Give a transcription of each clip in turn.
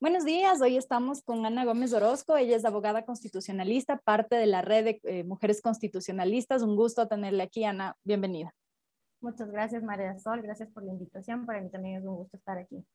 Buenos días, hoy estamos con Ana Gómez Orozco, ella es abogada constitucionalista, parte de la red de eh, mujeres constitucionalistas. Un gusto tenerle aquí, Ana, bienvenida. Muchas gracias, María Sol, gracias por la invitación, para mí también es un gusto estar aquí.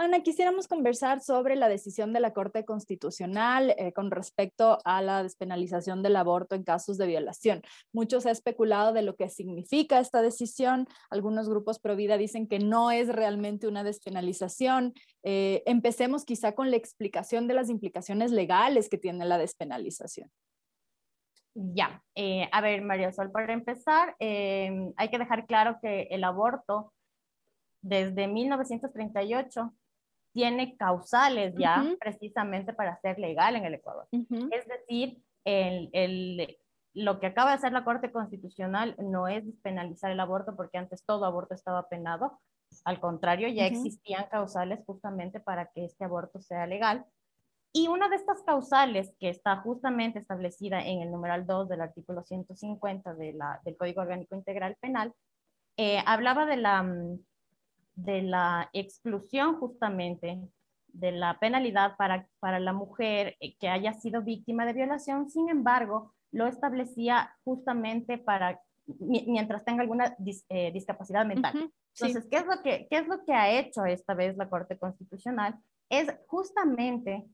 Ana, quisiéramos conversar sobre la decisión de la Corte Constitucional eh, con respecto a la despenalización del aborto en casos de violación. Muchos ha especulado de lo que significa esta decisión. Algunos grupos pro vida dicen que no es realmente una despenalización. Eh, empecemos quizá con la explicación de las implicaciones legales que tiene la despenalización. Ya, eh, a ver, María Sol, para empezar, hay que dejar claro que el aborto desde 1938 tiene causales ya precisamente para ser legal en el Ecuador. Es decir, el, lo que acaba de hacer la Corte Constitucional no es penalizar el aborto porque antes todo aborto estaba penado. Al contrario, ya existían causales justamente para que este aborto sea legal. Y una de estas causales que está justamente establecida en el numeral 2 del artículo 150 de la, del Código Orgánico Integral Penal, eh, hablaba de la, mm, de la exclusión justamente de la penalidad para, para la mujer eh, que haya sido víctima de violación, sin embargo, lo establecía justamente para mientras tenga alguna eh, discapacidad mental. Entonces, ¿qué, es lo que, ¿qué es lo que ha hecho esta vez la Corte Constitucional? Es justamente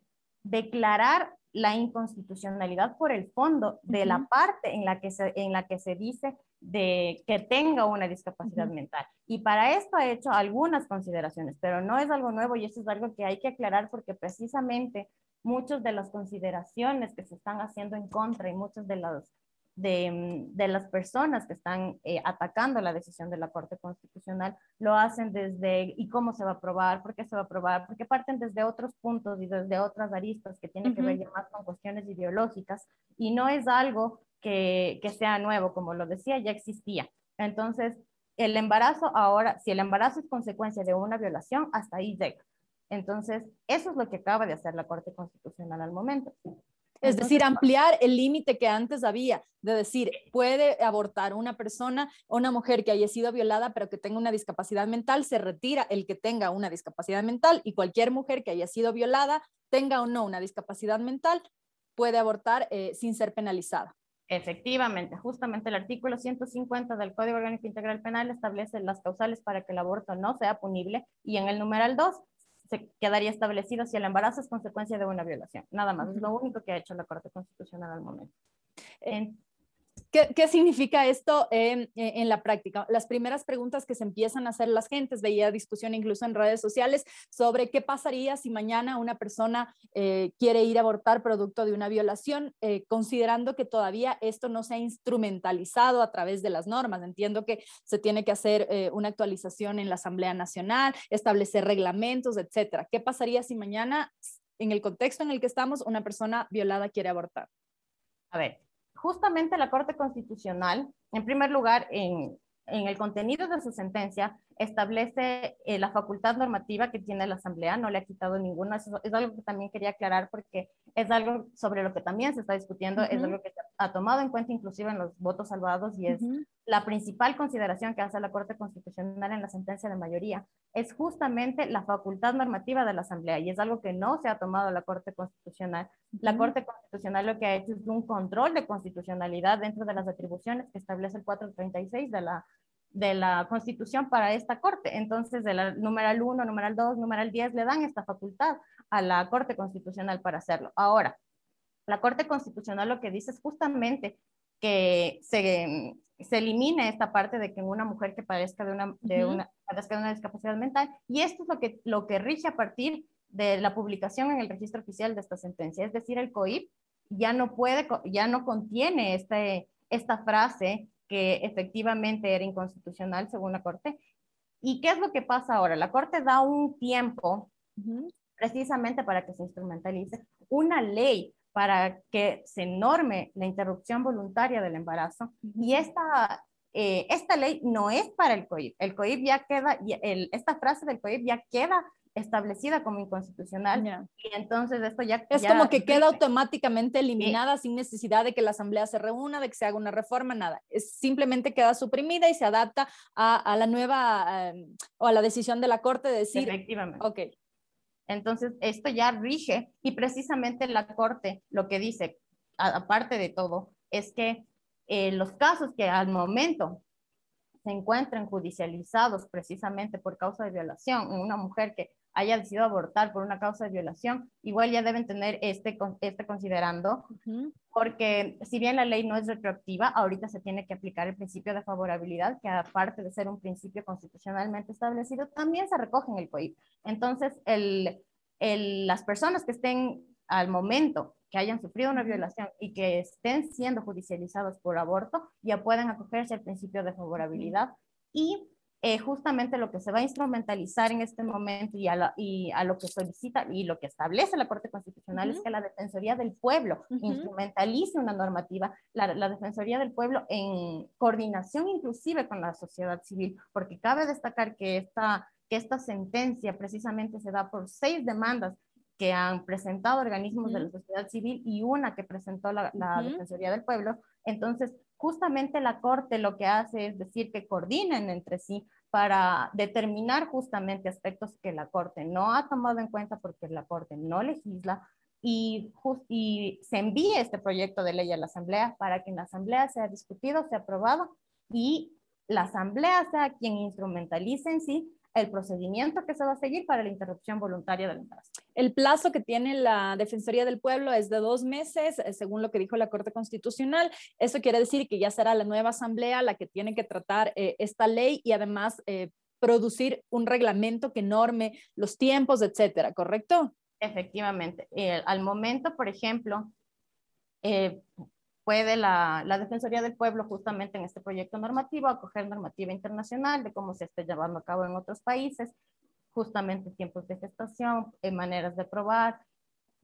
declarar la inconstitucionalidad por el fondo de la parte en la, que se, en la que se dice de que tenga una discapacidad mental. Y para esto ha hecho algunas consideraciones, pero no es algo nuevo y eso es algo que hay que aclarar porque precisamente muchas de las consideraciones que se están haciendo en contra y muchas de las de, de, las personas que están eh, atacando la decisión de la Corte Constitucional lo hacen desde y cómo se va a aprobar, por qué se va a aprobar, porque parten desde otros puntos y desde otras aristas que tienen que ver más con cuestiones ideológicas y no es algo que, que sea nuevo, como lo decía, ya existía. Entonces, el embarazo ahora, si el embarazo es consecuencia de una violación, hasta ahí llega. Entonces, eso es lo que acaba de hacer la Corte Constitucional al momento. Es decir, ampliar el límite que antes había, de decir, puede abortar una persona o una mujer que haya sido violada, pero que tenga una discapacidad mental, se retira el que tenga una discapacidad mental y cualquier mujer que haya sido violada, tenga o no una discapacidad mental, puede abortar eh, sin ser penalizada. Efectivamente, justamente el artículo 150 del Código Orgánico Integral Penal establece las causales para que el aborto no sea punible y en el numeral 2 se quedaría establecido si el embarazo es consecuencia de una violación. Nada más, es lo único que ha hecho la Corte Constitucional al momento. ¿Qué, significa esto en, la práctica? Las primeras preguntas que se empiezan a hacer las gentes, veía discusión incluso en redes sociales sobre qué pasaría si mañana una persona eh, quiere ir a abortar producto de una violación, eh, considerando que todavía esto no se ha instrumentalizado a través de las normas. Entiendo que se tiene que hacer eh, una actualización en la Asamblea Nacional, establecer reglamentos, etcétera. ¿Qué pasaría si mañana, en el contexto en el que estamos, una persona violada quiere abortar? A ver, justamente la Corte Constitucional, en primer lugar, en, el contenido de su sentencia, establece eh, la facultad normativa que tiene la Asamblea, no le ha quitado ninguna. es algo que también quería aclarar porque es algo sobre lo que también se está discutiendo, es algo que se ha tomado en cuenta inclusive en los votos salvados y es la principal consideración que hace la Corte Constitucional en la sentencia de mayoría, es justamente la facultad normativa de la Asamblea y es algo que no se ha tomado la Corte Constitucional. La Corte Constitucional lo que ha hecho es un control de constitucionalidad dentro de las atribuciones que establece el 436 de la de la Constitución para esta Corte. Entonces, de la numeral 1, numeral 2, numeral 10 le dan esta facultad a la Corte Constitucional para hacerlo. Ahora, la Corte Constitucional lo que dice es justamente que se, se elimine esta parte de que una mujer que padezca de una, de una, padezca de una discapacidad mental, y esto es lo que, lo que rige a partir de la publicación en el registro oficial de esta sentencia, es decir, el COIP ya no puede, ya no contiene este, esta frase que efectivamente era inconstitucional según la Corte. ¿Y qué es lo que pasa ahora? La Corte da un tiempo precisamente para que se instrumentalice una ley para que se norme la interrupción voluntaria del embarazo. Y esta, eh, esta ley no es para el COIP. El COIP ya queda, el, esta frase del COIP ya queda establecida como inconstitucional. Y entonces esto ya... Es como que queda automáticamente eliminada sin necesidad de que la Asamblea se reúna, de que se haga una reforma, nada. Es, simplemente queda suprimida y se adapta a, a la nueva em, o a la decisión de la Corte de decir... Efectivamente. Ok. Entonces, esto ya rige y precisamente la Corte lo que dice, aparte de todo, es que eh, los casos que al momento se encuentren judicializados precisamente por causa de violación, una mujer que haya decidido abortar por una causa de violación, igual ya deben tener este, este considerando, porque si bien la ley no es retroactiva, ahorita se tiene que aplicar el principio de favorabilidad, que aparte de ser un principio constitucionalmente establecido, también se recoge en el COIP. Entonces, el, el, las personas que estén al momento que hayan sufrido una violación y que estén siendo judicializados por aborto, ya pueden acogerse al principio de favorabilidad y eh, justamente lo que se va a instrumentalizar en este momento y a, y a, lo que solicita y lo que establece la Corte Constitucional es que la Defensoría del Pueblo instrumentalice una normativa, la, la, Defensoría del Pueblo en coordinación inclusive con la sociedad civil, porque cabe destacar que esta, que esta sentencia precisamente se da por seis demandas que han presentado organismos de la sociedad civil y una que presentó la, la Defensoría del Pueblo. Entonces, justamente la Corte lo que hace es decir que coordinen entre sí para determinar justamente aspectos que la Corte no ha tomado en cuenta porque la Corte no legisla y, y se envíe este proyecto de ley a la Asamblea para que en la Asamblea sea discutido, sea aprobado y la Asamblea sea quien instrumentalice en sí el procedimiento que se va a seguir para la interrupción voluntaria del embarazo. El plazo que tiene la Defensoría del Pueblo es de dos meses, eh, según lo que dijo la Corte Constitucional. Eso quiere decir que ya será la nueva Asamblea la que tiene que tratar eh, esta ley y además eh, producir un reglamento que norme los tiempos, etcétera, ¿correcto? Efectivamente. al momento, por ejemplo, puede la, la, Defensoría del Pueblo justamente en este proyecto normativo acoger normativa internacional de cómo se está llevando a cabo en otros países, justamente tiempos de gestación, maneras de probar,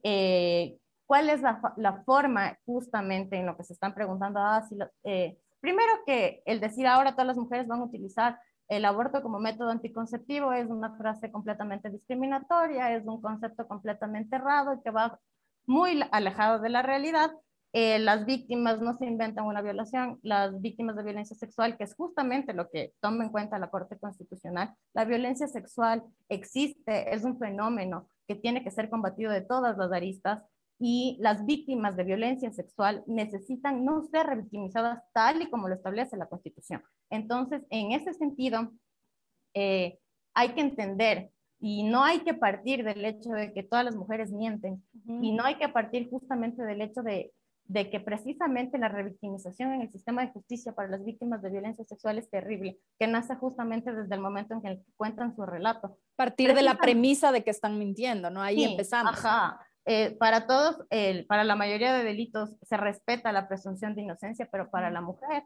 eh, cuál es la, la, forma justamente en lo que se están preguntando. Ah, si eh, primero que el decir ahora todas las mujeres van a utilizar el aborto como método anticonceptivo es una frase completamente discriminatoria, es un concepto completamente errado que va muy alejado de la realidad eh, las víctimas no se inventan una violación, las víctimas de violencia sexual, que es justamente lo que toma en cuenta la Corte Constitucional, la violencia sexual existe, es un fenómeno que tiene que ser combatido de todas las aristas y las víctimas de violencia sexual necesitan no ser revictimizadas tal y como lo establece la Constitución. Entonces, en ese sentido, eh, hay que entender y no hay que partir del hecho de que todas las mujeres mienten y no hay que partir justamente del hecho de de que precisamente la revictimización en el sistema de justicia para las víctimas de violencia sexual es terrible, que nace justamente desde el momento en que cuentan su relato. Partir de la premisa de que están mintiendo, ¿no? Ahí empezamos. Ajá. Eh, para todos, para la mayoría de delitos se respeta la presunción de inocencia, pero para la mujer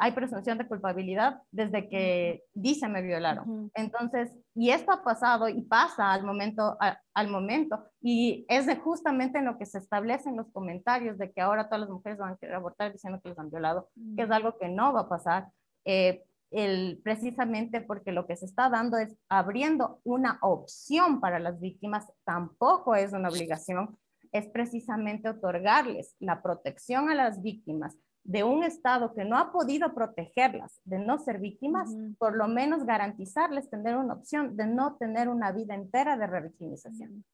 hay presunción de culpabilidad desde que dice me violaron. Entonces, y esto ha pasado y pasa al momento, al momento, y es justamente en lo que se establece en los comentarios de que ahora todas las mujeres van a querer abortar diciendo que les han violado, que es algo que no va a pasar. Eh, el, precisamente porque lo que se está dando es abriendo una opción para las víctimas, tampoco es una obligación, es precisamente otorgarles la protección a las víctimas de un Estado que no ha podido protegerlas de no ser víctimas, por lo menos garantizarles tener una opción de no tener una vida entera de revictimización.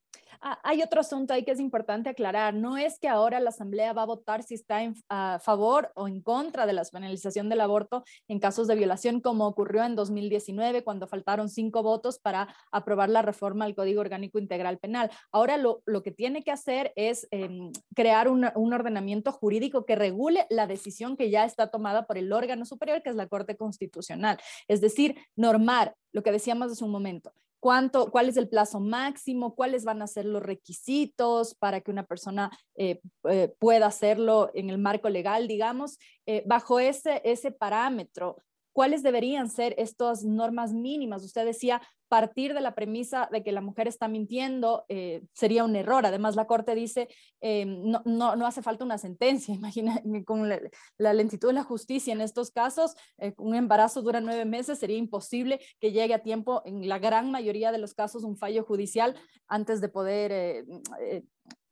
Ah, hay otro asunto ahí que es importante aclarar. No es que ahora la Asamblea va a votar si está a favor o en contra de la penalización del aborto en casos de violación, como ocurrió en 2019, cuando faltaron cinco votos para aprobar la reforma al Código Orgánico Integral Penal. Ahora lo, que tiene que hacer es em, crear un, un ordenamiento jurídico que regule la decisión que ya está tomada por el órgano superior, que es la Corte Constitucional. Es decir, normar lo que decíamos hace un momento, cuánto, cuál es el plazo máximo, cuáles van a ser los requisitos para que una persona eh, eh, pueda hacerlo en el marco legal, digamos, eh, bajo ese, ese parámetro ¿cuáles deberían ser estas normas mínimas? Usted decía, partir de la premisa de que la mujer está mintiendo eh, sería un error. Además, la Corte dice, eh, no, no, no, hace falta una sentencia. Imagina, con la, lentitud de la justicia en estos casos, eh, un embarazo dura nueve meses, sería imposible que llegue a tiempo, en la gran mayoría de los casos, un fallo judicial antes de poder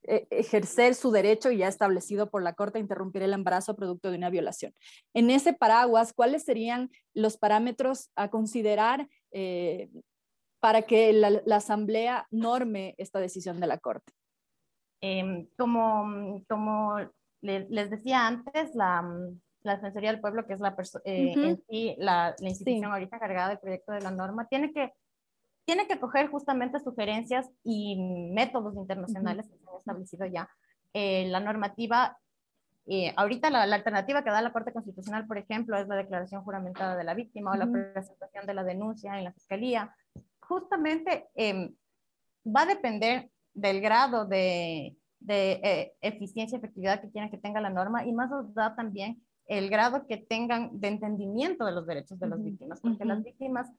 e, ejercer su derecho ya establecido por la Corte a interrumpir el embarazo producto de una violación. En ese paraguas, ¿cuáles serían los parámetros a considerar eh, para que la, Asamblea norme esta decisión de la Corte? Em, como como les decía antes, la, la Defensoría del Pueblo, que es la, eh, en sí, la, la institución ahorita encargada del proyecto de la norma, tiene que, tiene que coger justamente sugerencias y métodos internacionales que se han establecido ya. Eh, la normativa eh, ahorita la, alternativa que da la Corte Constitucional, por ejemplo, es la declaración juramentada de la víctima o la presentación de la denuncia en la Fiscalía. Justamente em, va a depender del grado de, de eh, eficiencia y efectividad que quieren que tenga la norma y más nos da también el grado que tengan de entendimiento de los derechos de las víctimas, porque las víctimas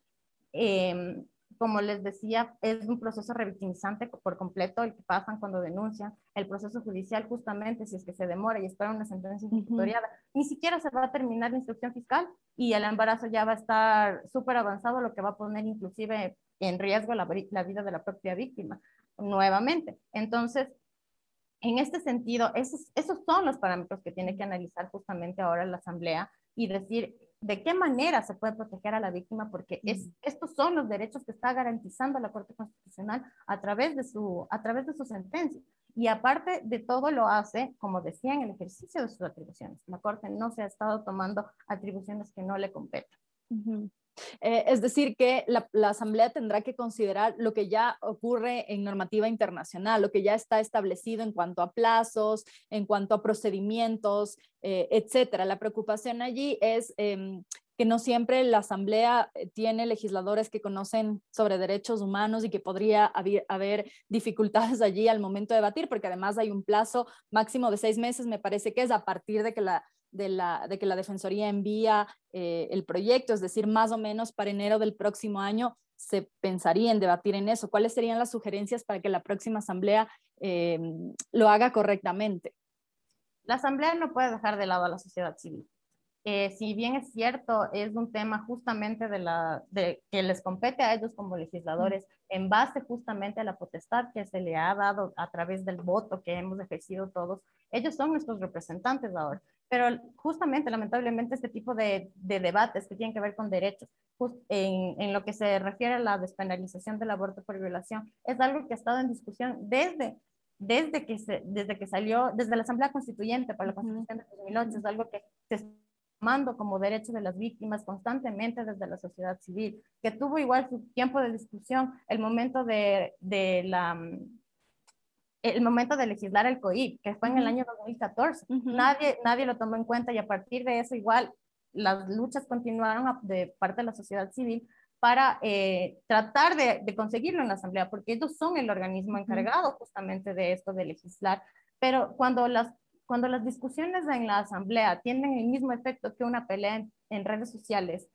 em, como les decía, es un proceso revictimizante por completo el que pasan cuando denuncian. El proceso judicial, justamente, si es que se demora y espera una sentencia ejecutoriada, ni siquiera se va a terminar la instrucción fiscal y el embarazo ya va a estar súper avanzado, lo que va a poner inclusive en riesgo la, la vida de la propia víctima nuevamente. Entonces, en este sentido, esos, esos son los parámetros que tiene que analizar justamente ahora la Asamblea y decir de qué manera se puede proteger a la víctima, porque es, estos son los derechos que está garantizando la Corte Constitucional a través de su, a través de su sentencia. Y aparte de todo lo hace, como decía, en el ejercicio de sus atribuciones. La Corte no se ha estado tomando atribuciones que no le competen. Eh, es decir, que la, Asamblea tendrá que considerar lo que ya ocurre en normativa internacional, lo que ya está establecido en cuanto a plazos, en cuanto a procedimientos, eh, etcétera. La preocupación allí es em, que no siempre la Asamblea eh, tiene legisladores que conocen sobre derechos humanos y que podría haber, haber, dificultades allí al momento de debatir, porque además hay un plazo máximo de seis meses, me parece que es a partir de que la de, la, de que la Defensoría envía eh, el proyecto, es decir, más o menos para enero del próximo año se pensaría en debatir en eso. ¿Cuáles serían las sugerencias para que la próxima asamblea eh, lo haga correctamente? La asamblea no puede dejar de lado a la sociedad civil. Eh, si bien es cierto, es un tema justamente de la, de, que les compete a ellos como legisladores en base justamente a la potestad que se le ha dado a través del voto que hemos ejercido todos. Ellos son nuestros representantes ahora. Pero justamente, lamentablemente, este tipo de, debates que tienen que ver con derechos, en, en, lo que se refiere a la despenalización del aborto por violación, es algo que ha estado en discusión desde, desde, que, se, desde que salió, desde la Asamblea Constituyente para la Constitución de 2008, es algo que se tomando como derecho de las víctimas constantemente desde la sociedad civil, que tuvo igual su tiempo de discusión, el momento de, de la el momento de legislar el COIP, que fue en el año 2014. nadie, nadie lo tomó en cuenta y a partir de eso igual las luchas continuaron de parte de la sociedad civil para eh, tratar de, de, conseguirlo en la Asamblea, porque ellos son el organismo encargado justamente de esto, de legislar. Pero cuando las, cuando las discusiones en la Asamblea tienen el mismo efecto que una pelea en, redes sociales,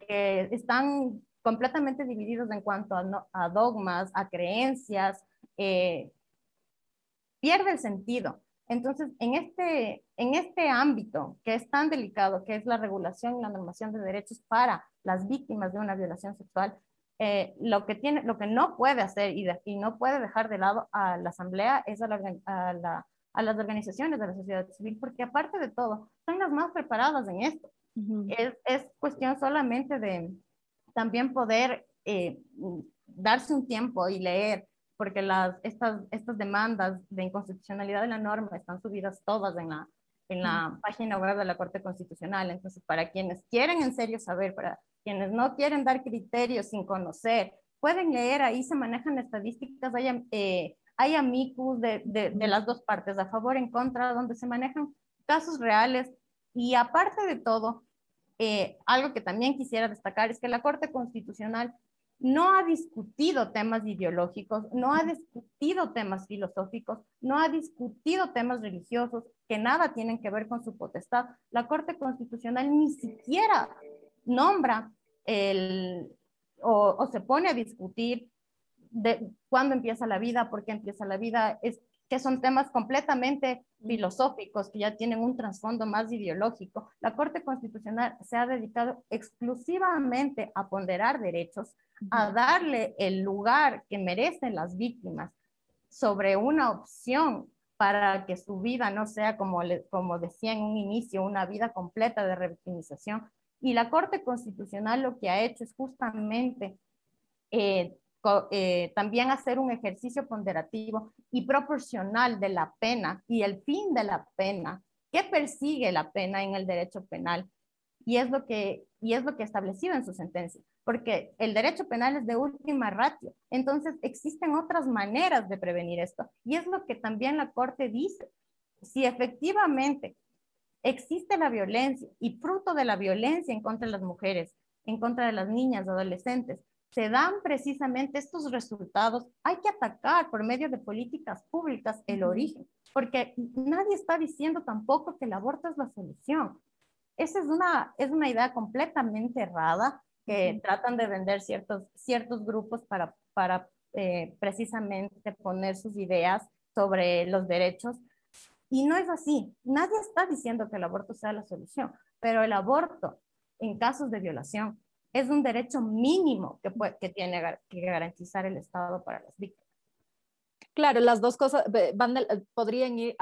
que están completamente divididos en cuanto a, a dogmas, a creencias, eh, pierde el sentido. Entonces, en este, en este ámbito que es tan delicado, que es la regulación y la normación de derechos para las víctimas de una violación sexual, eh, lo, que tiene, lo que no puede hacer y, y, no puede dejar de lado a la Asamblea es a, la, a, las organizaciones de la sociedad civil, porque aparte de todo, son las más preparadas en esto. es, es, cuestión solamente de también poder eh, darse un tiempo y leer porque las, estas, estas demandas de inconstitucionalidad de la norma están subidas todas en la, en la página web de la Corte Constitucional. Entonces, para quienes quieren en serio saber, para quienes no quieren dar criterios sin conocer, pueden leer, ahí se manejan estadísticas, hay, eh, hay amicus de, de, de, las dos partes, a favor, en contra, donde se manejan casos reales. Y aparte de todo, eh, algo que también quisiera destacar es que la Corte Constitucional no ha discutido temas ideológicos, no ha discutido temas filosóficos, no ha discutido temas religiosos que nada tienen que ver con su potestad. La Corte Constitucional ni siquiera nombra el, o, se pone a discutir de cuándo empieza la vida, por qué empieza la vida, es que son temas completamente filosóficos que ya tienen un trasfondo más ideológico. La Corte Constitucional se ha dedicado exclusivamente a ponderar derechos, a darle el lugar que merecen las víctimas sobre una opción para que su vida no sea, como, como decía en un inicio, una vida completa de revictimización. Y la Corte Constitucional lo que ha hecho es justamente eh, eh, también hacer un ejercicio ponderativo y proporcional de la pena y el fin de la pena. ¿Qué persigue la pena en el derecho penal? Y es lo que, y es lo que establecido en su sentencia, porque el derecho penal es de última ratio. Entonces, existen otras maneras de prevenir esto. Y es lo que también la Corte dice. Si efectivamente existe la violencia y fruto de la violencia en contra de las mujeres, en contra de las niñas, adolescentes, se dan precisamente estos resultados, hay que atacar por medio de políticas públicas el origen, porque nadie está diciendo tampoco que el aborto es la solución. Esa es una, es una idea completamente errada que tratan de vender ciertos, ciertos grupos para, para eh, precisamente poner sus ideas sobre los derechos. Y no es así. Nadie está diciendo que el aborto sea la solución, pero el aborto en casos de violación es un derecho mínimo que, que tiene que garantizar el Estado para las víctimas. Claro, las dos cosas van podrían ir,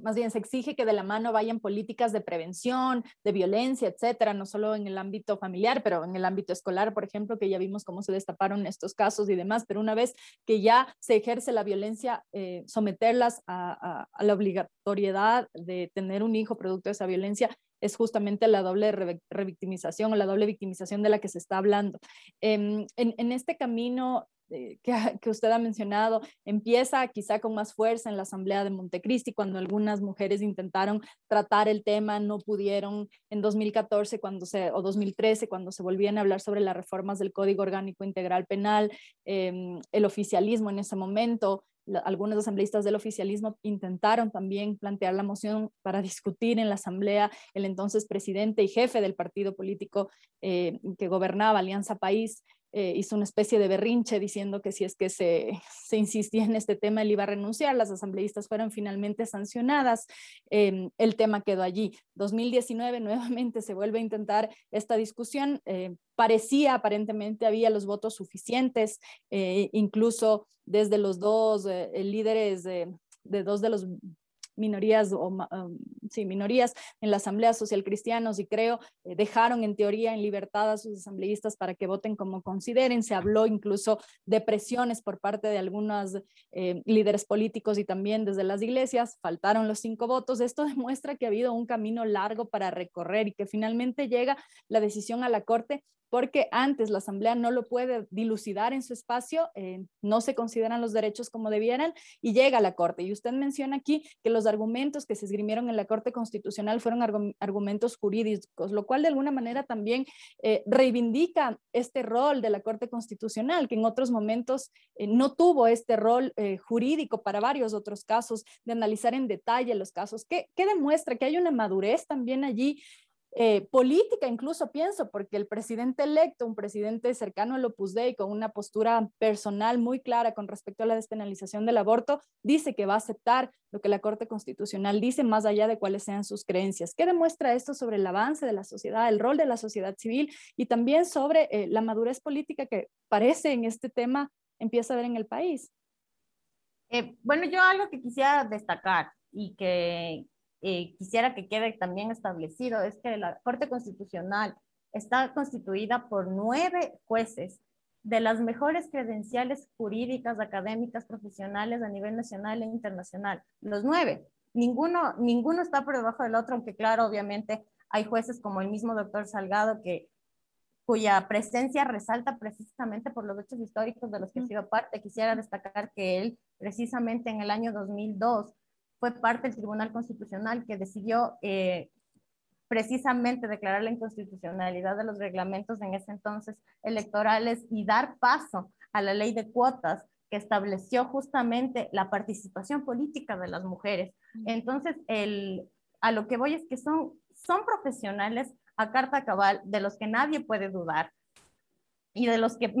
más bien se exige que de la mano vayan políticas de prevención, de violencia, etcétera, no solo en el ámbito familiar, pero en el ámbito escolar, por ejemplo, que ya vimos cómo se destaparon estos casos y demás, pero una vez que ya se ejerce la violencia, eh, someterlas a, la obligatoriedad de tener un hijo producto de esa violencia es justamente la doble revictimización o la doble victimización de la que se está hablando. Em, en, este camino eh, que, usted ha mencionado empieza quizá con más fuerza en la Asamblea de Montecristi, cuando algunas mujeres intentaron tratar el tema, no pudieron en 2014 cuando se, o 2013, cuando se volvían a hablar sobre las reformas del Código Orgánico Integral Penal, em, el oficialismo en ese momento, algunos asambleístas del oficialismo intentaron también plantear la moción para discutir en la asamblea el entonces presidente y jefe del partido político eh, que gobernaba Alianza País eh, hizo una especie de berrinche diciendo que si es que se, se, insistía en este tema, él iba a renunciar. Las asambleístas fueron finalmente sancionadas. Eh, el tema quedó allí. 2019 nuevamente se vuelve a intentar esta discusión. Eh, parecía aparentemente había los votos suficientes, incluso desde los dos líderes de dos de los minorías o um, sí, minorías en la Asamblea Social Cristianos y creo eh, dejaron en teoría en libertad a sus asambleístas para que voten como consideren. Se habló incluso de presiones por parte de algunos eh, líderes políticos y también desde las iglesias. Faltaron los cinco votos. Esto demuestra que ha habido un camino largo para recorrer y que finalmente llega la decisión a la Corte porque antes la Asamblea no lo puede dilucidar en su espacio, eh, no se consideran los derechos como debieran y llega a la Corte. Y usted menciona aquí que los argumentos que se esgrimieron en la Corte Constitucional fueron argumentos jurídicos, lo cual de alguna manera también eh, reivindica este rol de la Corte Constitucional, que en otros momentos eh, no tuvo este rol jurídico para varios otros casos, de analizar en detalle los casos, que, que demuestra que hay una madurez también allí eh, política, incluso pienso, porque el presidente electo, un presidente cercano al Opus Dei, con una postura personal muy clara con respecto a la despenalización del aborto, dice que va a aceptar lo que la Corte Constitucional dice, más allá de cuáles sean sus creencias. ¿Qué demuestra esto sobre el avance de la sociedad, el rol de la sociedad civil y también sobre eh, la madurez política que parece en este tema empieza a ver en el país? Eh, bueno, yo algo que quisiera destacar y que, eh, quisiera que quede también establecido es que la Corte Constitucional está constituida por nueve jueces de las mejores credenciales jurídicas, académicas, profesionales a nivel nacional e internacional. Los nueve. Ninguno, ninguno está por debajo del otro, aunque claro, obviamente hay jueces como el mismo doctor Salgado que cuya presencia resalta precisamente por los hechos históricos de los que ha sido parte. Quisiera destacar que él, precisamente en el año 2002, fue parte del Tribunal Constitucional que decidió eh, precisamente declarar la inconstitucionalidad de los reglamentos en ese entonces electorales y dar paso a la ley de cuotas que estableció justamente la participación política de las mujeres. Entonces, el, a lo que voy es que son, son profesionales a carta cabal de los que nadie puede dudar y de los que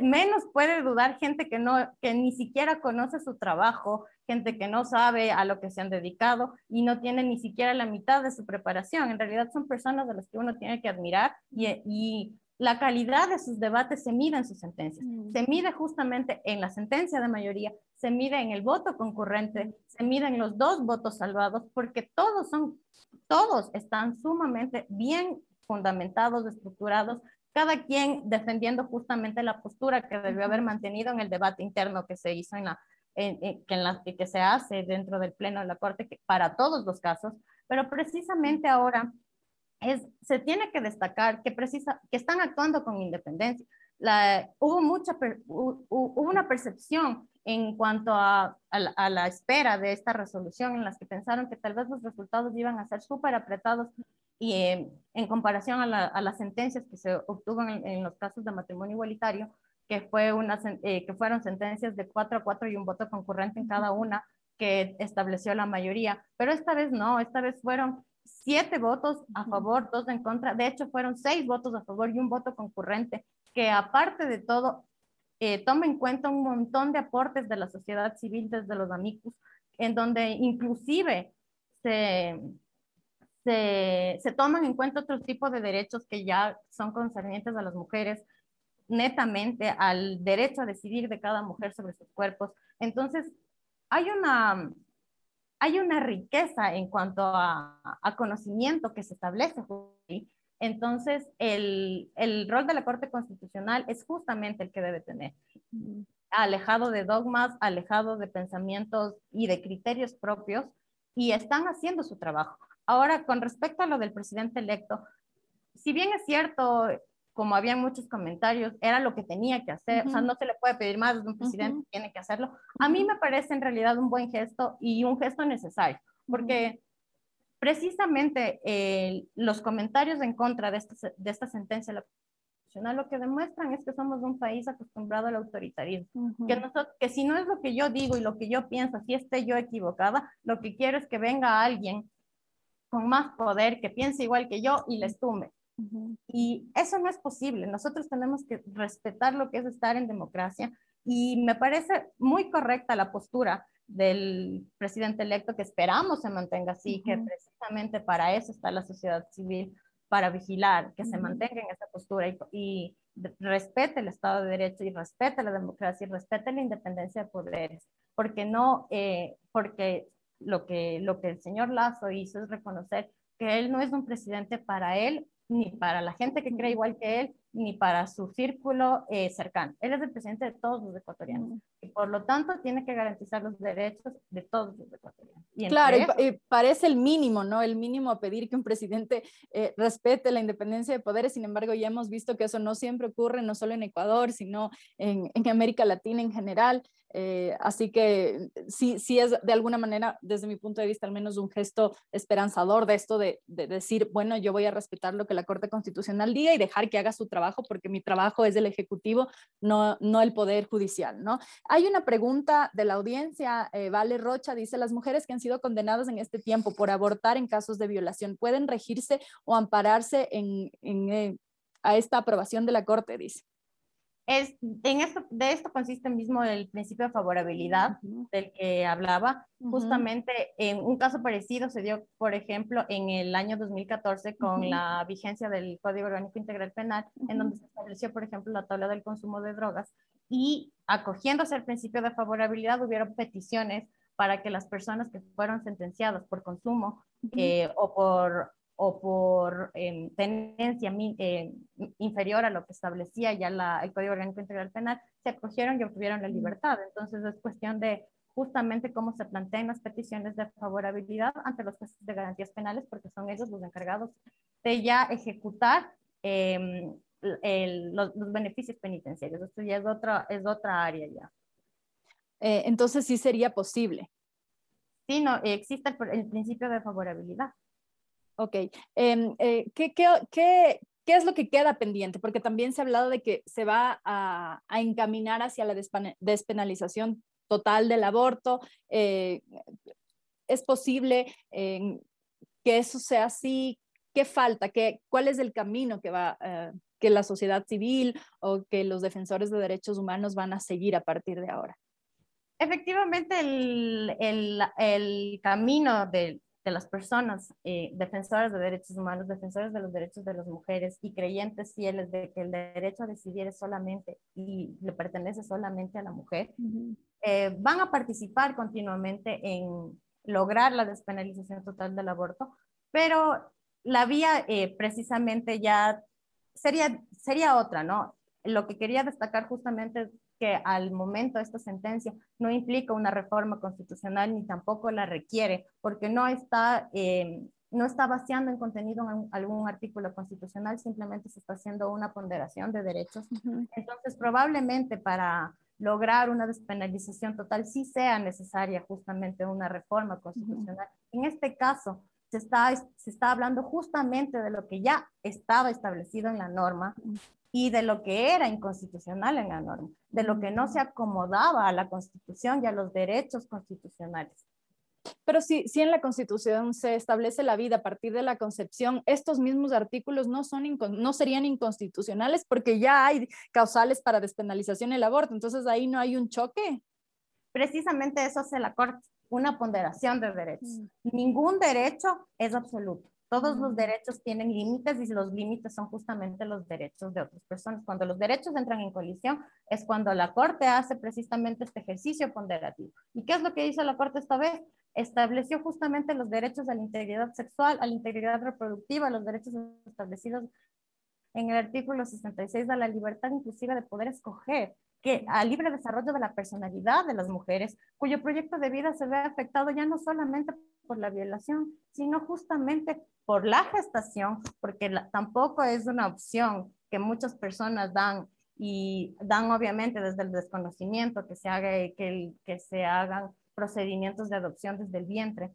menos puede dudar gente que, no, que ni siquiera conoce su trabajo, gente que no sabe a lo que se han dedicado y no tiene ni siquiera la mitad de su preparación. En realidad son personas de las que uno tiene que admirar y, y la calidad de sus debates se mide en sus sentencias. Mm. Se mide justamente en la sentencia de mayoría, se mide en el voto concurrente, se mide en los dos votos salvados, porque todos son, todos están sumamente bien fundamentados, estructurados, cada quien defendiendo justamente la postura que debió haber mantenido en el debate interno que se hizo en la, que, en la, que se hace dentro del Pleno de la Corte que para todos los casos, pero precisamente ahora es, se tiene que destacar que, precisa, que están actuando con independencia. La, hubo, mucha, hubo una percepción en cuanto a, a, la, espera de esta resolución en las que pensaron que tal vez los resultados iban a ser súper apretados y eh, en comparación a, a, las sentencias que se obtuvo en, los casos de matrimonio igualitario, que, fue una, eh, que fueron sentencias de 4 a 4 y un voto concurrente en cada una que estableció la mayoría, pero esta vez no, esta vez fueron siete votos a favor, dos en contra, de hecho fueron seis votos a favor y un voto concurrente, que aparte de todo, eh, toma en cuenta un montón de aportes de la sociedad civil desde los amigos, en donde inclusive se, se, toman en cuenta otro tipo de derechos que ya son concernientes a las mujeres, netamente al derecho a decidir de cada mujer sobre sus cuerpos. Entonces, hay una, hay una riqueza en cuanto a, conocimiento que se establece. Entonces, el, el, rol de la Corte Constitucional es justamente el que debe tener. Alejado de dogmas, alejado de pensamientos y de criterios propios, y están haciendo su trabajo. Ahora, con respecto a lo del presidente electo, si bien es cierto, como había muchos comentarios, era lo que tenía que hacer, o sea, no se le puede pedir más de un presidente, tiene que hacerlo. A mí me parece en realidad un buen gesto y un gesto necesario, porque precisamente eh, los comentarios en contra de esta, de esta sentencia lo que demuestran es que somos un país acostumbrado al autoritarismo, que, nosotros, que si no es lo que yo digo y lo que yo pienso, si esté yo equivocada, lo que quiero es que venga alguien con más poder, que piense igual que yo y les tumbe. Y eso no es posible. Nosotros tenemos que respetar lo que es estar en democracia. Y me parece muy correcta la postura del presidente electo que esperamos se mantenga así, que precisamente para eso está la sociedad civil, para vigilar que se mantenga en esa postura y, y, respete el Estado de Derecho y respete la democracia y respete la independencia de poderes, porque no, eh, porque lo que, lo que el señor Lazo hizo es reconocer que él no es un presidente para él, ni para la gente que cree igual que él, ni para su círculo eh, cercano. Él es el presidente de todos los ecuatorianos y por lo tanto tiene que garantizar los derechos de todos los ecuatorianos. claro, y, parece el mínimo, ¿no? El mínimo a pedir que un presidente eh, respete la independencia de poderes, sin embargo ya hemos visto que eso no siempre ocurre, no solo en Ecuador, sino en, en América Latina en general. Eh, así que sí, sí es de alguna manera, desde mi punto de vista, al menos un gesto esperanzador de esto de, decir, bueno, yo voy a respetar lo que la Corte Constitucional diga y dejar que haga su trabajo, porque mi trabajo es el Ejecutivo, no, no el Poder Judicial, ¿no? Hay una pregunta de la audiencia, eh, Vale Rocha dice, las mujeres que han sido condenadas en este tiempo por abortar en casos de violación, ¿pueden regirse o ampararse en, eh, a esta aprobación de la Corte? Dice. Es, en esto, de esto consiste mismo el principio de favorabilidad del que hablaba. Justamente en un caso parecido se dio, por ejemplo, en el año 2014 con la vigencia del Código Orgánico Integral Penal, en donde se estableció, por ejemplo, la tabla del consumo de drogas y acogiéndose al principio de favorabilidad hubieron peticiones para que las personas que fueron sentenciadas por consumo eh, o por o por em, tenencia em, inferior a lo que establecía ya la, el Código Orgánico Integral Penal, se acogieron y obtuvieron la libertad. Entonces es cuestión de justamente cómo se plantean las peticiones de favorabilidad ante los jueces de garantías penales, porque son ellos los encargados de ya ejecutar em, los, beneficios penitenciarios. Esto ya es otra, es otra área ya. Eh, entonces sí sería posible. Sí, no, existe el principio de favorabilidad. Ok. Em, eh, ¿qué, qué, qué, qué, es lo que queda pendiente? Porque también se ha hablado de que se va a, a encaminar hacia la despenalización total del aborto. Eh, ¿Es posible que eso sea así? ¿Qué falta? ¿Qué, ¿Cuál es el camino que va eh, que la sociedad civil o que los defensores de derechos humanos van a seguir a partir de ahora? Efectivamente, el, el, el camino de, de las personas eh, defensoras de derechos humanos, defensores de los derechos de las mujeres y creyentes fieles de que el derecho a decidir es solamente y le pertenece solamente a la mujer, eh, van a participar continuamente en lograr la despenalización total del aborto, pero la vía eh, precisamente ya sería, sería otra, ¿no? Lo que quería destacar justamente que al momento esta sentencia no implica una reforma constitucional ni tampoco la requiere, porque no está, eh, no está vaciando en contenido en algún artículo constitucional, simplemente se está haciendo una ponderación de derechos. Entonces, probablemente para lograr una despenalización total sí sea necesaria justamente una reforma constitucional. En este caso, se está, se está hablando justamente de lo que ya estaba establecido en la norma y de lo que era inconstitucional en la norma, de lo que no se acomodaba a la Constitución y a los derechos constitucionales. Pero si, si en la Constitución se establece la vida a partir de la concepción, estos mismos artículos no, son no serían inconstitucionales porque ya hay causales para despenalización del aborto, entonces ahí no hay un choque. Precisamente eso hace la Corte, una ponderación de derechos. Mm. Ningún derecho es absoluto. Todos los derechos tienen límites y los límites son justamente los derechos de otras personas. Cuando los derechos entran en colisión es cuando la Corte hace precisamente este ejercicio ponderativo. ¿Y qué es lo que hizo la Corte esta vez? Estableció justamente los derechos a la integridad sexual, a la integridad reproductiva, los derechos establecidos en el artículo 66 de la libertad inclusiva de poder escoger que al libre desarrollo de la personalidad de las mujeres, cuyo proyecto de vida se ve afectado ya no solamente por la violación, sino justamente por la gestación, porque tampoco es una opción que muchas personas dan y dan obviamente desde el desconocimiento que se, haga, que, que se hagan procedimientos de adopción desde el vientre.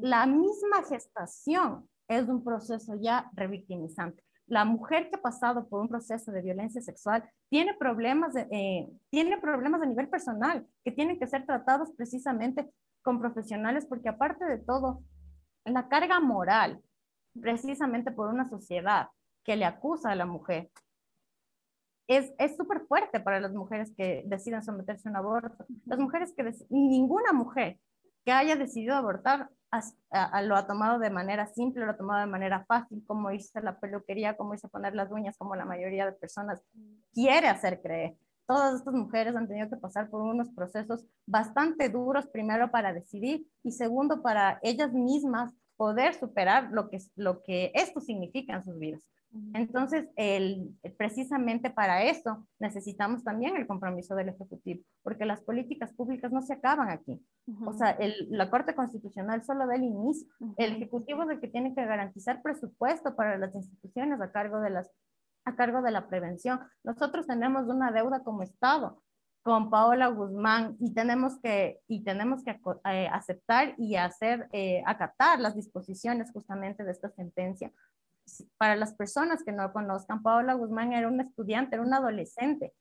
La misma gestación es un proceso ya revictimizante. La mujer que ha pasado por un proceso de violencia sexual tiene problemas, eh, tiene problemas a nivel personal que tienen que ser tratados precisamente con profesionales porque aparte de todo, la carga moral precisamente por una sociedad que le acusa a la mujer, es súper fuerte para las mujeres que deciden someterse a un aborto. Las mujeres que, ninguna mujer que haya decidido abortar lo ha tomado de manera simple, lo ha tomado de manera fácil, como hice la peluquería, como hice poner las uñas, como la mayoría de personas quiere hacer creer. Todas estas mujeres han tenido que pasar por unos procesos bastante duros, primero para decidir y segundo para ellas mismas poder superar lo que, lo que esto significa en sus vidas. Entonces, el, precisamente para eso necesitamos también el compromiso del Ejecutivo, porque las políticas públicas no se acaban aquí. O sea, el, la Corte Constitucional solo da el inicio. El Ejecutivo es el que tiene que garantizar presupuesto para las instituciones a cargo de las a cargo de la prevención. Nosotros tenemos una deuda como Estado con Paola Guzmán y tenemos que, y tenemos que eh, aceptar y hacer, eh, acatar las disposiciones justamente de esta sentencia. Para las personas que no conozcan, Paola Guzmán era una estudiante, era una adolescente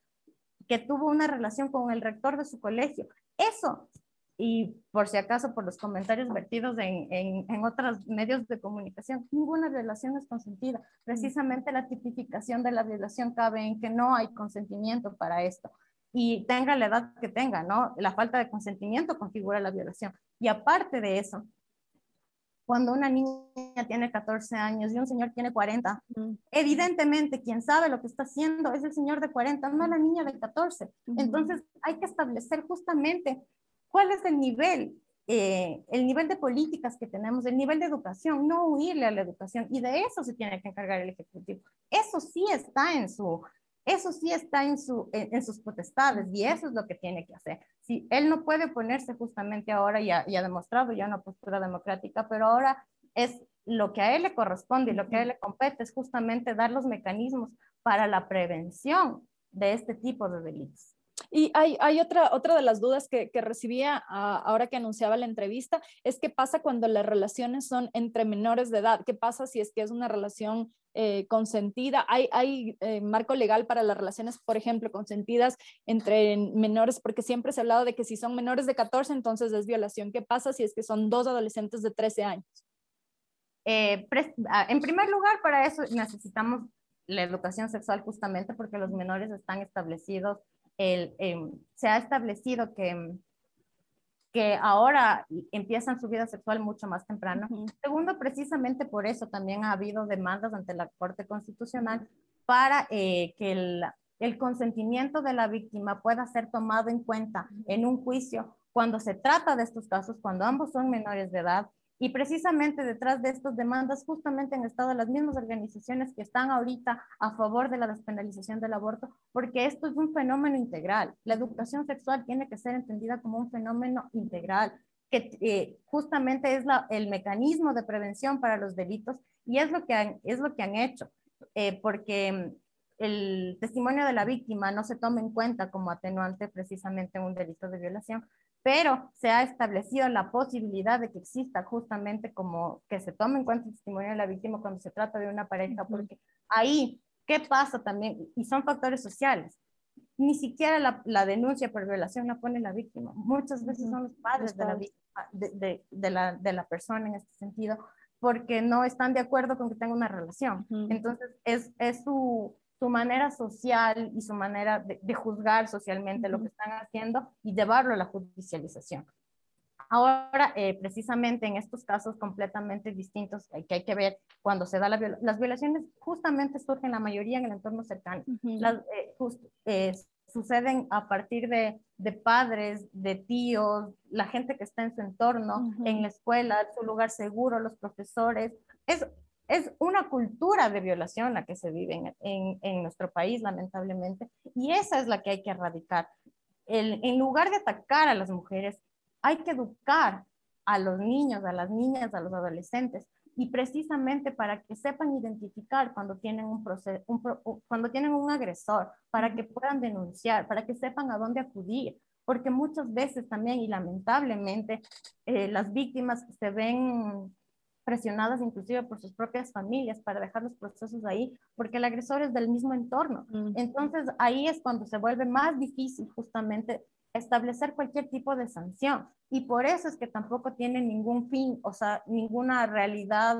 que tuvo una relación con el rector de su colegio. Eso, y por si acaso por los comentarios vertidos en, en, en otros medios de comunicación, ninguna relación es consentida. Precisamente la tipificación de la violación cabe en que no hay consentimiento para esto y tenga la edad que tenga, ¿no? La falta de consentimiento configura la violación. Y aparte de eso, cuando una niña tiene 14 años y un señor tiene 40, evidentemente quien sabe lo que está haciendo es el señor de 40, no la niña de 14. Entonces hay que establecer justamente cuál es el nivel, eh, el nivel de políticas que tenemos, el nivel de educación, no huirle a la educación. Y de eso se tiene que encargar el Ejecutivo. Eso sí está en su, eso sí está en, su, en, sus potestades y eso es lo que tiene que hacer. Si él no puede ponerse justamente ahora, y ha demostrado ya una postura democrática, pero ahora es lo que a él le corresponde y lo que a él le compete es justamente dar los mecanismos para la prevención de este tipo de delitos. Y hay, otra, otra de las dudas que, que recibía ah, ahora que anunciaba la entrevista, es qué pasa cuando las relaciones son entre menores de edad, qué pasa si es que es una relación eh, consentida. Hay, hay eh, marco legal para las relaciones, por ejemplo, consentidas entre menores, porque siempre se ha hablado de que si son menores de 14, entonces es violación. ¿Qué pasa si es que son dos adolescentes de 13 años? Eh, ah, en primer lugar, para eso necesitamos la educación sexual justamente porque los menores están establecidos el, em, se ha establecido que, que ahora empiezan su vida sexual mucho más temprano. Segundo, precisamente por eso también ha habido demandas ante la Corte Constitucional para eh, que el, el consentimiento de la víctima pueda ser tomado en cuenta en un juicio cuando se trata de estos casos, cuando ambos son menores de edad Y precisamente detrás de estas demandas justamente han estado las mismas organizaciones que están ahorita a favor de la despenalización del aborto, porque esto es un fenómeno integral. La educación sexual tiene que ser entendida como un fenómeno integral, que eh, justamente es el mecanismo de prevención para los delitos y es lo que han, es lo que han hecho, eh, porque el testimonio de la víctima no se toma en cuenta como atenuante precisamente en un delito de violación, pero se ha establecido la posibilidad de que exista justamente como que se tome en cuenta el testimonio de la víctima cuando se trata de una pareja, porque ahí, ¿qué pasa también? Y son factores sociales. Ni siquiera la, la denuncia por violación la pone la víctima. Muchas veces son los padres de la, de, de, de, la, de la persona en este sentido, porque no están de acuerdo con que tenga una relación. Entonces, es, es su, su manera social y su manera de, juzgar socialmente lo que están haciendo y llevarlo a la judicialización. Ahora, eh, precisamente en estos casos completamente distintos que hay que ver cuando se da la las violaciones, justamente surgen la mayoría en el entorno cercano. las, eh, eh, suceden a partir de, de, padres, de tíos, la gente que está en su entorno, en la escuela, su lugar seguro, los profesores. Es es una cultura de violación la que se vive en, nuestro país, lamentablemente, y esa es la que hay que erradicar. en lugar de atacar a las mujeres, hay que educar a los niños, a las niñas, a los adolescentes, y precisamente para que sepan identificar cuando tienen un, proceso, cuando tienen un agresor, para que puedan denunciar, para que sepan a dónde acudir, porque muchas veces también y lamentablemente eh, las víctimas se ven presionadas inclusive por sus propias familias para dejar los procesos ahí, porque el agresor es del mismo entorno. Entonces ahí es cuando se vuelve más difícil justamente establecer cualquier tipo de sanción. Y por eso es que tampoco tiene ningún fin, o sea, ninguna realidad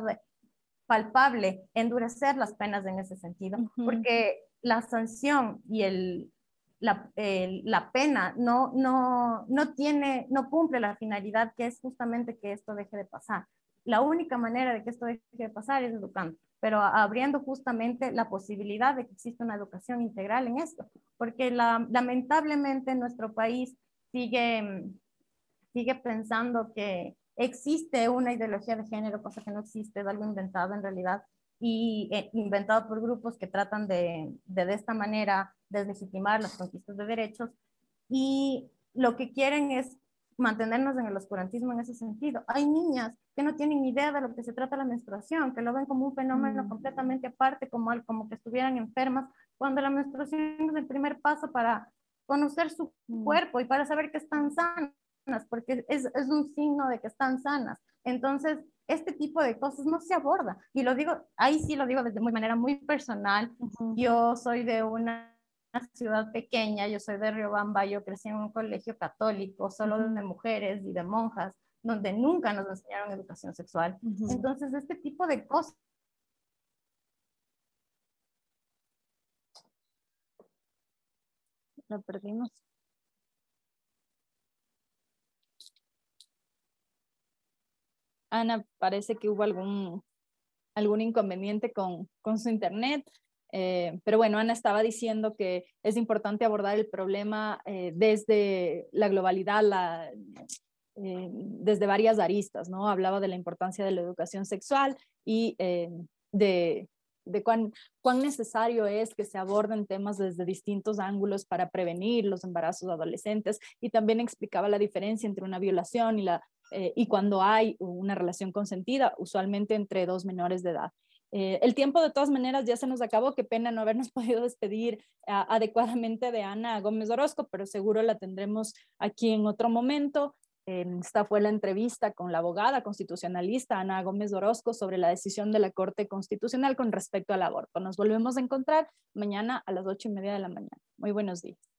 palpable endurecer las penas en ese sentido, porque la sanción y el, la, la, pena no, no, no tiene, no cumple la finalidad que es justamente que esto deje de pasar la única manera de que esto deje de pasar es educando, pero abriendo justamente la posibilidad de que exista una educación integral en esto, porque lamentablemente nuestro país sigue, sigue pensando que existe una ideología de género, cosa que no existe, es algo inventado en realidad y eh, inventado por grupos que tratan de, de de esta manera deslegitimar las conquistas de derechos y lo que quieren es mantenernos en el oscurantismo en ese sentido. Hay niñas que no tienen idea de lo que se trata la menstruación, que lo ven como un fenómeno mm. completamente aparte, como, como que estuvieran enfermas, cuando la menstruación es el primer paso para conocer su mm. cuerpo y para saber que están sanas, porque es, es un signo de que están sanas. Entonces, este tipo de cosas no se aborda. Y lo digo, ahí sí lo digo desde muy manera muy personal. Yo soy de una ciudad pequeña, yo soy de Riobamba, yo crecí en un colegio católico, solo de mujeres y de monjas, donde nunca nos enseñaron educación sexual. Entonces, este tipo de cosas lo perdimos. Ana, parece que hubo algún, algún inconveniente con, con su internet. Eh, pero bueno, Ana estaba diciendo que es importante abordar el problema eh, desde la globalidad, la, eh, desde varias aristas, ¿no? Hablaba de la importancia de la educación sexual y de, de cuán, cuán, necesario es que se aborden temas desde distintos ángulos para prevenir los embarazos adolescentes y también explicaba la diferencia entre una violación y, la, y cuando hay una relación consentida, usualmente entre dos menores de edad. Eh, el tiempo de todas maneras ya se nos acabó, qué pena no habernos podido despedir ah, adecuadamente de Ana Gómez Orozco, pero seguro la tendremos aquí en otro momento. Esta fue la entrevista con la abogada constitucionalista Ana Gómez Orozco sobre la decisión de la Corte Constitucional con respecto al aborto. Nos volvemos a encontrar mañana a las ocho y media de la mañana. Muy buenos días.